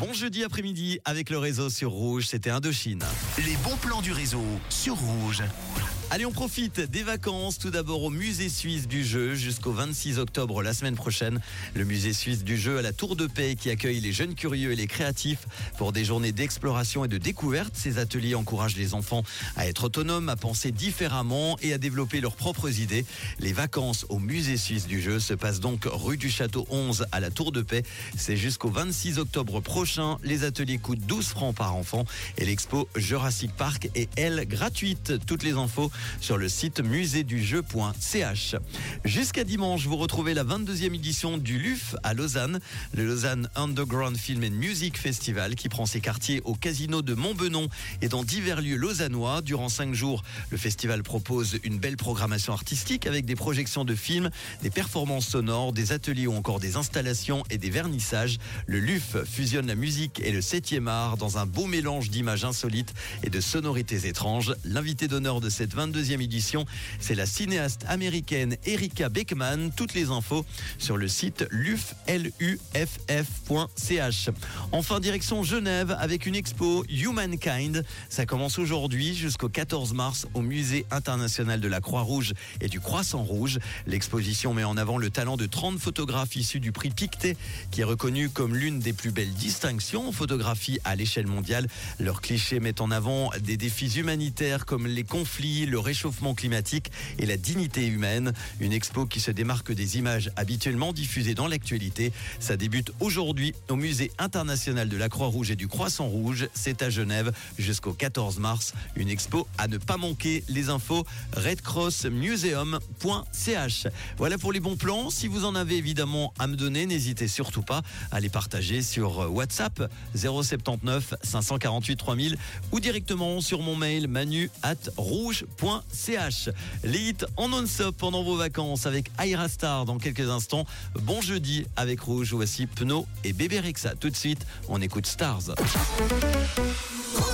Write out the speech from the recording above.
Bon jeudi après-midi avec le réseau sur Rouge, c'était Indochine. Les bons plans du réseau sur Rouge. Allez, on profite des vacances. Tout d'abord au musée suisse du jeu jusqu'au 26 octobre la semaine prochaine. Le musée suisse du jeu à la Tour de Paix qui accueille les jeunes curieux et les créatifs pour des journées d'exploration et de découverte. Ces ateliers encouragent les enfants à être autonomes, à penser différemment et à développer leurs propres idées. Les vacances au musée suisse du jeu se passent donc rue du Château 11 à la Tour de Paix. C'est jusqu'au 26 octobre prochain. Les ateliers coûtent 12 francs par enfant et l'expo Jurassic Park est elle gratuite. Toutes les infos sur le site musédujeu.ch. Jusqu'à dimanche, vous retrouvez la 22e édition du LUF à Lausanne, le Lausanne Underground Film and Music Festival qui prend ses quartiers au casino de Montbenon et dans divers lieux lausannois. Durant cinq jours, le festival propose une belle programmation artistique avec des projections de films, des performances sonores, des ateliers ou encore des installations et des vernissages. Le LUF fusionne la musique et le 7e art dans un beau mélange d'images insolites et de sonorités étranges. L'invité d'honneur de cette 22e édition, c'est la cinéaste américaine Erika Beckman. Toutes les infos sur le site luff.ch. Enfin, direction Genève avec une expo Humankind. Ça commence aujourd'hui jusqu'au 14 mars au Musée international de la Croix-Rouge et du Croissant Rouge. L'exposition met en avant le talent de 30 photographes issus du prix Pictet, qui est reconnu comme l'une des plus belles distinctions en photographie à l'échelle mondiale. Leurs clichés mettent en avant des défis humanitaires comme les conflits, le réchauffement climatique et la dignité humaine. Une expo qui se démarque des images habituellement diffusées dans l'actualité. Ça débute aujourd'hui au Musée international de la Croix-Rouge et du Croissant Rouge. C'est à Genève jusqu'au 14 mars. Une expo à ne pas manquer. Les infos redcrossmuseum.ch. Voilà pour les bons plans. Si vous en avez évidemment à me donner, n'hésitez surtout pas à les partager sur WhatsApp 079 548 3000 ou directement sur mon mail manu at. Les hits en non-stop pendant vos vacances avec Aira Star dans quelques instants. Bon jeudi avec Rouge. Voici Pno et Bébé Rexa. Tout de suite, on écoute Stars.